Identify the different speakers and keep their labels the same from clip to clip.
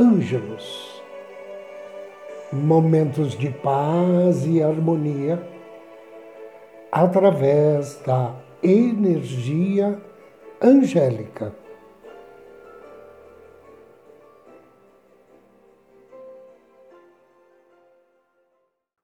Speaker 1: Ângelos. Momentos de paz e harmonia através da energia angélica.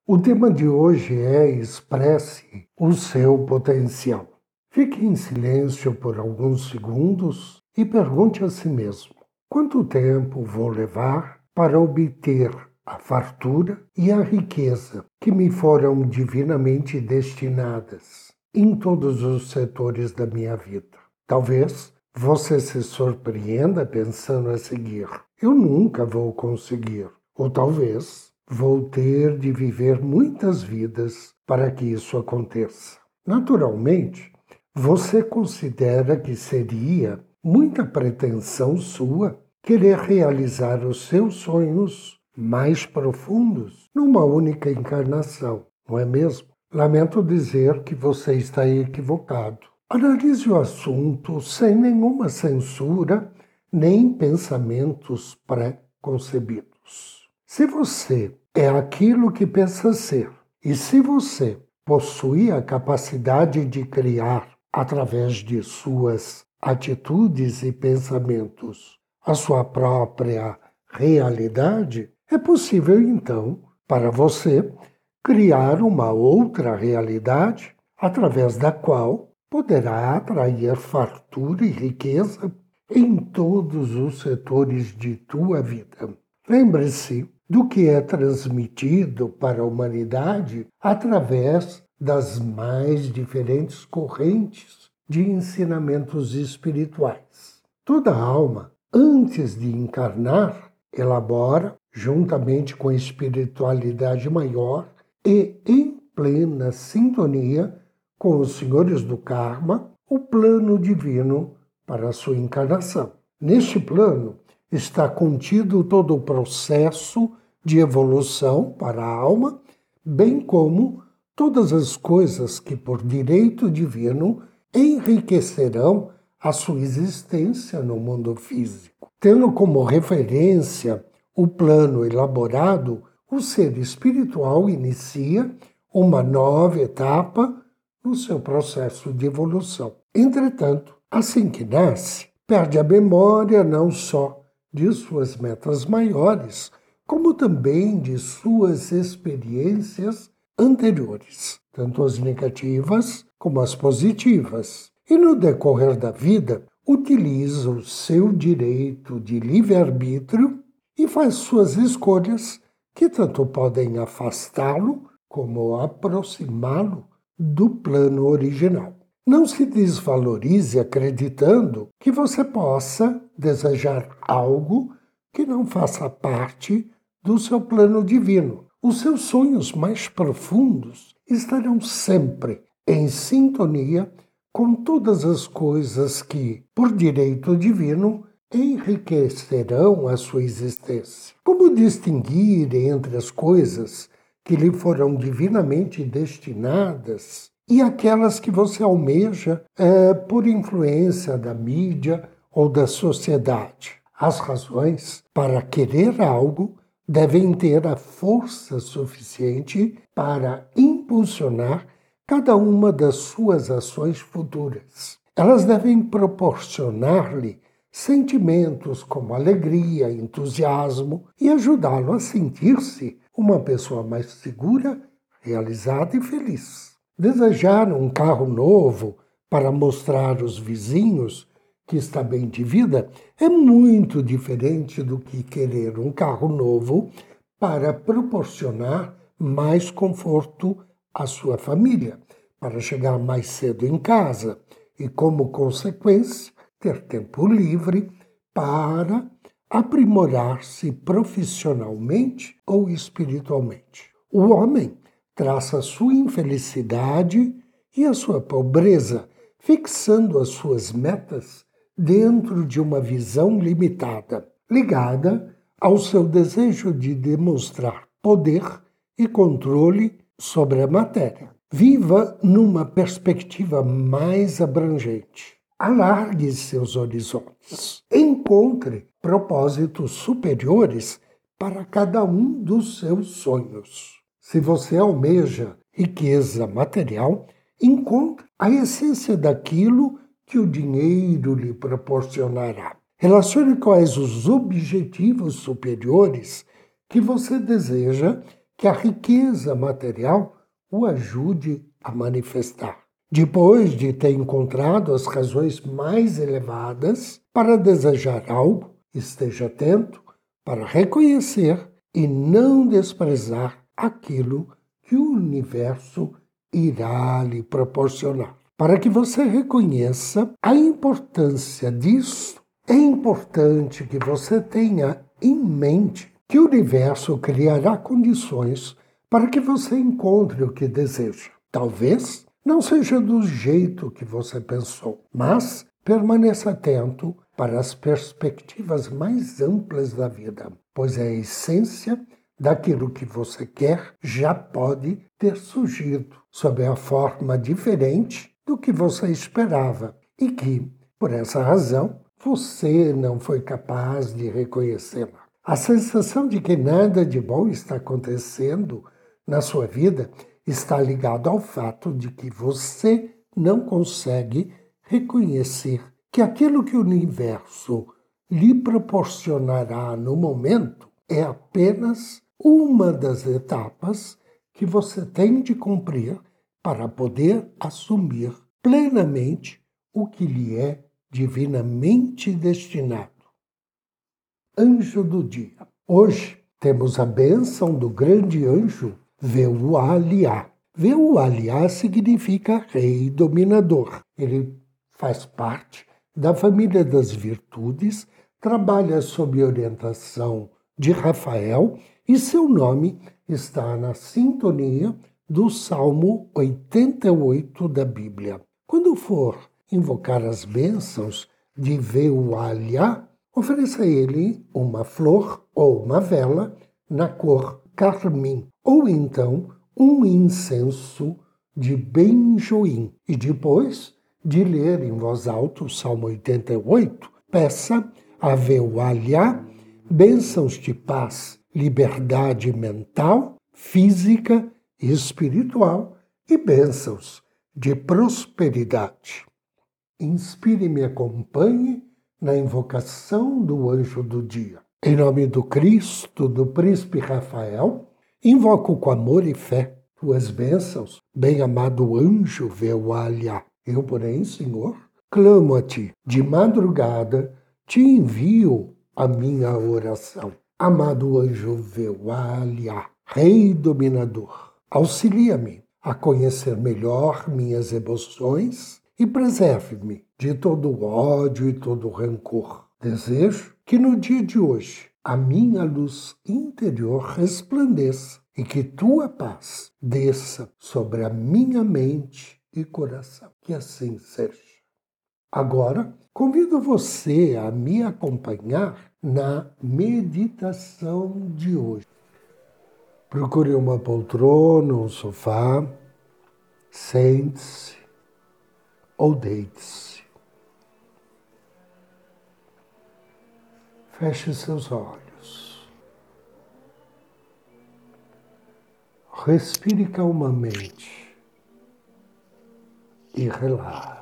Speaker 1: O tema de hoje é Expresse o seu potencial. Fique em silêncio por alguns segundos e pergunte a si mesmo: Quanto tempo vou levar para obter a fartura e a riqueza que me foram divinamente destinadas em todos os setores da minha vida? Talvez você se surpreenda pensando a seguir: eu nunca vou conseguir. Ou talvez vou ter de viver muitas vidas para que isso aconteça. Naturalmente, você considera que seria muita pretensão sua querer realizar os seus sonhos mais profundos numa única encarnação, não é mesmo? Lamento dizer que você está equivocado. Analise o assunto sem nenhuma censura nem pensamentos pré-concebidos. Se você é aquilo que pensa ser, e se você possui a capacidade de criar através de suas atitudes e pensamentos, a sua própria realidade, é possível então para você criar uma outra realidade através da qual poderá atrair fartura e riqueza em todos os setores de tua vida. Lembre-se do que é transmitido para a humanidade através das mais diferentes correntes de ensinamentos espirituais. Toda alma, antes de encarnar, elabora, juntamente com a espiritualidade maior e em plena sintonia com os senhores do karma, o plano divino para a sua encarnação. Neste plano está contido todo o processo de evolução para a alma, bem como todas as coisas que, por direito divino, enriquecerão a sua existência no mundo físico. Tendo como referência o plano elaborado, o ser espiritual inicia uma nova etapa no seu processo de evolução. Entretanto, assim que nasce, perde a memória não só de suas metas maiores, como também de suas experiências anteriores, tanto as negativas como as positivas, e no decorrer da vida utiliza o seu direito de livre-arbítrio e faz suas escolhas que tanto podem afastá-lo como aproximá-lo do plano original. Não se desvalorize acreditando que você possa desejar algo que não faça parte do seu plano divino. Os seus sonhos mais profundos estarão sempre em sintonia com todas as coisas que, por direito divino, enriquecerão a sua existência. Como distinguir entre as coisas que lhe foram divinamente destinadas e aquelas que você almeja é, por influência da mídia ou da sociedade? As razões para querer algo devem ter a força suficiente para impulsionar cada uma das suas ações futuras. Elas devem proporcionar-lhe sentimentos como alegria, entusiasmo e ajudá-lo a sentir-se uma pessoa mais segura, realizada e feliz. Desejar um carro novo para mostrar aos vizinhos que está bem de vida é muito diferente do que querer um carro novo para proporcionar mais conforto à sua família, para chegar mais cedo em casa e, como consequência, ter tempo livre para aprimorar-se profissionalmente ou espiritualmente. O homem traça sua infelicidade e a sua pobreza, fixando as suas metas dentro de uma visão limitada, ligada ao seu desejo de demonstrar poder e controle sobre a matéria. Viva numa perspectiva mais abrangente. Alargue seus horizontes. Encontre propósitos superiores para cada um dos seus sonhos. Se você almeja riqueza material, encontre a essência daquilo que o dinheiro lhe proporcionará. Relacione quais os objetivos superiores que você deseja que a riqueza material o ajude a manifestar. Depois de ter encontrado as razões mais elevadas para desejar algo, esteja atento para reconhecer e não desprezar aquilo que o universo irá lhe proporcionar. Para que você reconheça a importância disso, é importante que você tenha em mente que o universo criará condições para que você encontre o que deseja. Talvez não seja do jeito que você pensou, mas permaneça atento para as perspectivas mais amplas da vida, pois a essência daquilo que você quer já pode ter surgido sob a forma diferente do que você esperava e que, por essa razão, você não foi capaz de reconhecê-la. A sensação de que nada de bom está acontecendo na sua vida está ligado ao fato de que você não consegue reconhecer que aquilo que o universo lhe proporcionará no momento é apenas uma das etapas que você tem de cumprir para poder assumir plenamente o que lhe é divinamente destinado. Anjo do dia. Hoje temos a bênção do grande anjo Veualiá. Veualiá significa rei dominador. Ele faz parte da família das virtudes, trabalha sob orientação de Rafael e seu nome está na sintonia do Salmo 88 da Bíblia. Quando for invocar as bênçãos de Veualiá, ofereça a ele uma flor ou uma vela na cor carmim ou então um incenso de benjoim. E depois de ler em voz alta o Salmo 88, peça a Veualha bênçãos de paz, liberdade mental, física e espiritual e bênçãos de prosperidade. Inspire e me acompanhe na invocação do anjo do dia. Em nome do Cristo, do príncipe Rafael, Invoco com amor e fé tuas bênçãos, bem-amado anjo Veualha. Eu, porém, Senhor, clamo a ti. De madrugada te envio a minha oração. Amado anjo Veualha, Rei dominador, auxilia-me a conhecer melhor minhas emoções e preserve-me de todo ódio e todo rancor. Desejo que no dia de hoje a minha luz interior resplandeça e que tua paz desça sobre a minha mente e coração. Que assim seja. Agora, convido você a me acompanhar na meditação de hoje. Procure uma poltrona, um sofá, sente-se ou deite-se. Feche seus olhos. Respire calmamente e relaxe.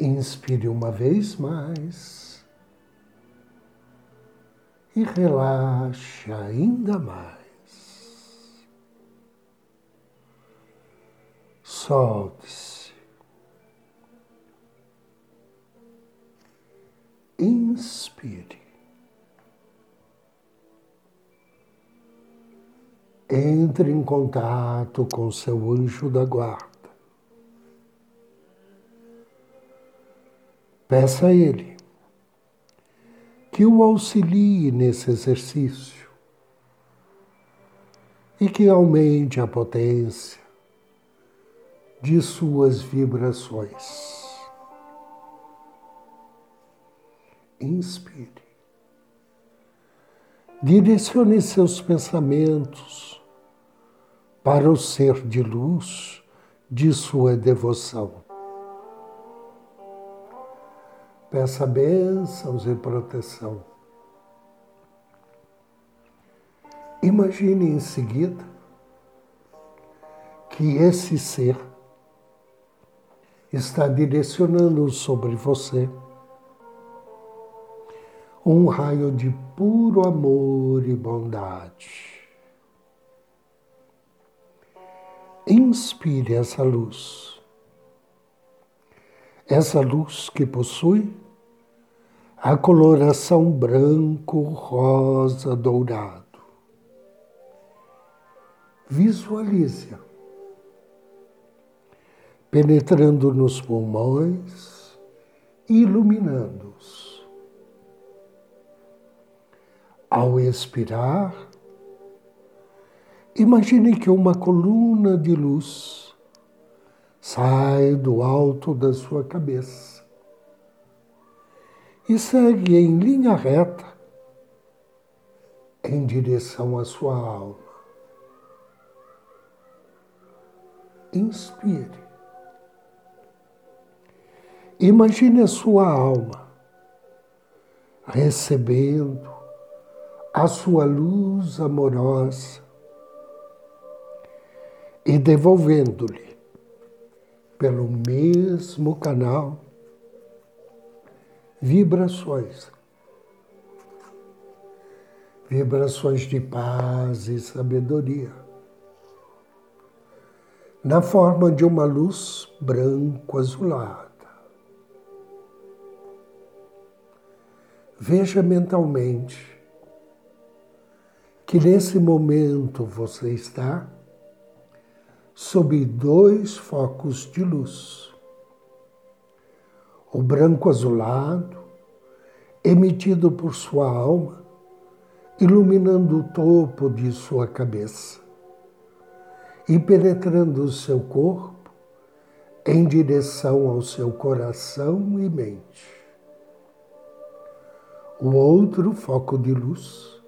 Speaker 1: Inspire uma vez mais e relaxe ainda mais. Solte-se. inspire. Entre em contato com seu anjo da guarda. Peça a Ele que o auxilie nesse exercício e que aumente a potência de suas vibrações. Inspire. Direcione seus pensamentos para o ser de luz de sua devoção. Peça bênçãos e proteção. Imagine em seguida que esse ser está direcionando sobre você um raio de puro amor e bondade. Inspire essa luz. Essa luz que possui a coloração branco, rosa, dourado. Visualize-a penetrando nos pulmões, iluminando-os. Ao expirar, imagine que uma coluna de luz sai do alto da sua cabeça e segue em linha reta em direção à sua alma. Inspire. Imagine a sua alma recebendo a sua luz amorosa e devolvendo-lhe pelo mesmo canal vibrações. Vibrações de paz e sabedoria. Na forma de uma luz branco-azulada. Veja mentalmente que nesse momento você está sob dois focos de luz o branco azulado, emitido por sua alma, iluminando o topo de sua cabeça e penetrando o seu corpo em direção ao seu coração e mente. O outro foco de luz,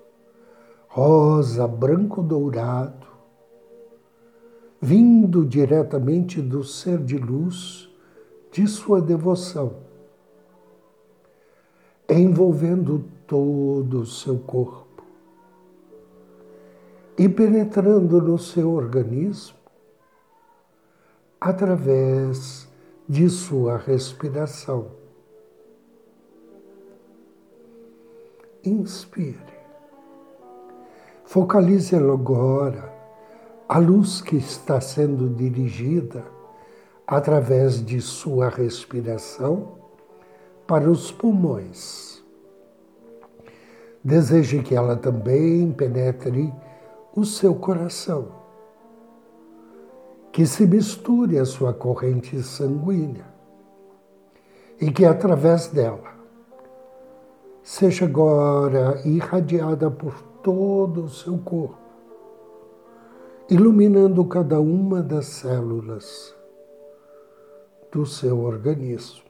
Speaker 1: rosa, branco dourado, vindo diretamente do ser de luz de sua devoção, envolvendo todo o seu corpo e penetrando no seu organismo através de sua respiração. Inspire. Focalize agora a luz que está sendo dirigida através de sua respiração para os pulmões. Deseje que ela também penetre o seu coração, que se misture a sua corrente sanguínea e que através dela seja agora irradiada por todo o seu corpo, iluminando cada uma das células do seu organismo.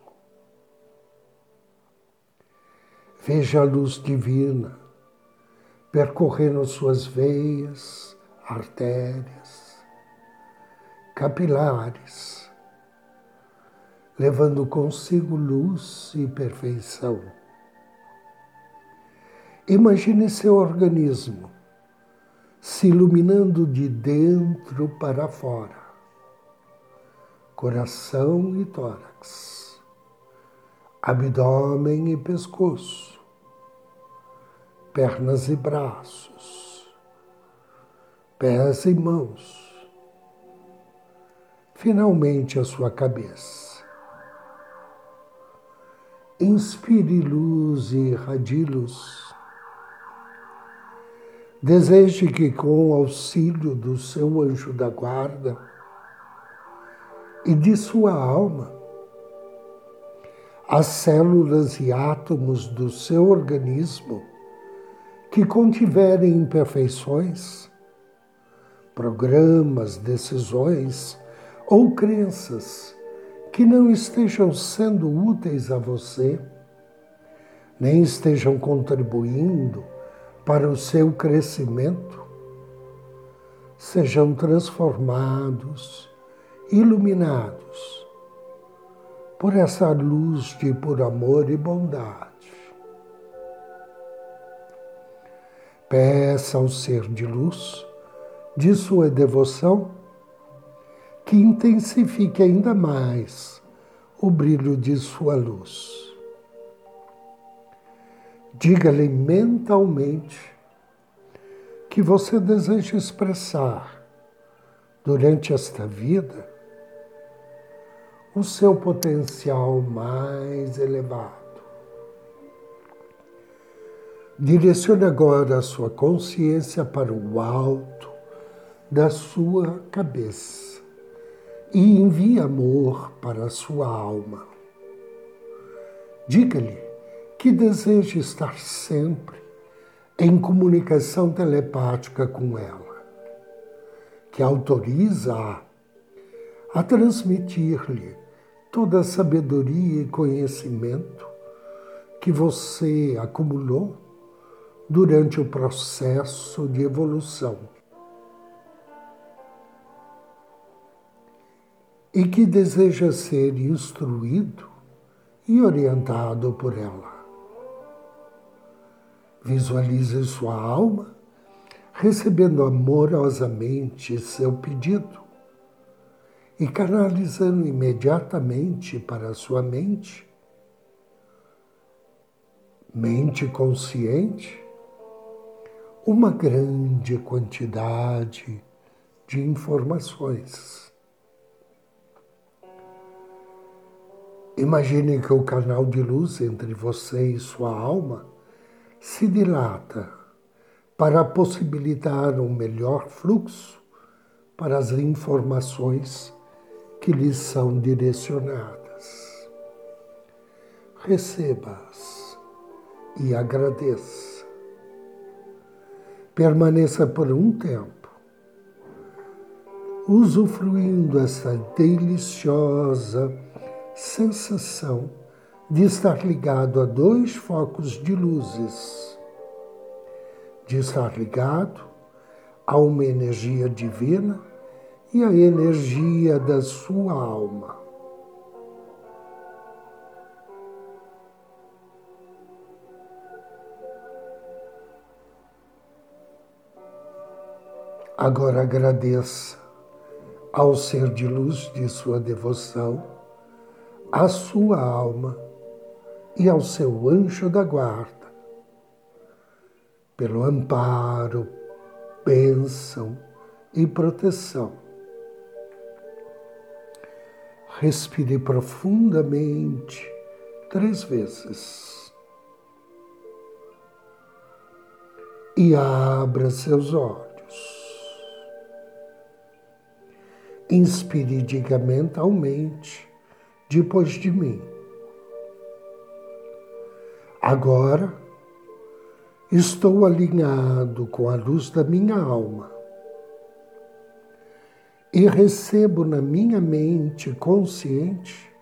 Speaker 1: Veja a luz divina percorrendo suas veias, artérias, capilares, levando consigo luz e perfeição. Imagine seu organismo se iluminando de dentro para fora coração e tórax, abdômen e pescoço, pernas e braços, pés e mãos, finalmente a sua cabeça. Inspire luz e irradie luz. Deseje que, com o auxílio do seu anjo da guarda, e de sua alma. as células e átomos do seu organismo que contiverem imperfeições, programas, decisões ou crenças que não estejam sendo úteis a você, nem estejam contribuindo para o seu crescimento, sejam transformados, iluminados por essa luz de por amor e bondade. Peça ao ser de luz de sua devoção que intensifique ainda mais o brilho de sua luz. Diga-lhe mentalmente que você deseja expressar durante esta vida o seu potencial mais elevado. Direcione agora a sua consciência para o alto da sua cabeça e envie amor para a sua alma. Diga-lhe que deseja estar sempre em comunicação telepática com ela, que autoriza-a a, transmitir-lhe toda a sabedoria e conhecimento que você acumulou durante o processo de evolução. E que deseja ser instruído e orientado por ela. Visualize sua alma recebendo amorosamente seu pedido e canalizando imediatamente para sua mente, mente consciente, uma grande quantidade de informações. Imagine que o canal de luz entre você e sua alma se dilata para possibilitar um melhor fluxo para as informações que lhes são direcionadas. Receba-as e agradeça. Permaneça por um tempo, usufruindo essa deliciosa sensação de estar ligado a dois focos de luzes, de estar ligado a uma energia divina e a energia da sua alma. Agora agradeça ao ser de luz de sua devoção, a sua alma e ao seu anjo da guarda, pelo amparo, bênção e proteção. Respire profundamente três vezes e abra seus olhos. Inspire e diga mentalmente, depois de mim. Agora estou alinhado com a luz da minha alma e recebo na minha mente consciente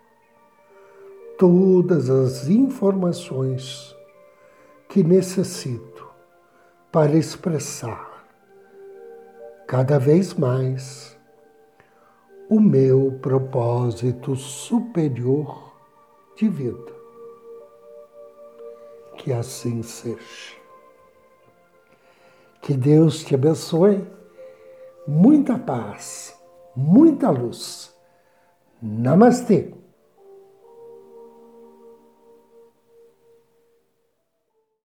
Speaker 1: todas as informações que necessito para expressar cada vez mais o meu propósito superior de vida que assim seja. Que Deus te abençoe, muita paz, muita luz. Namastê.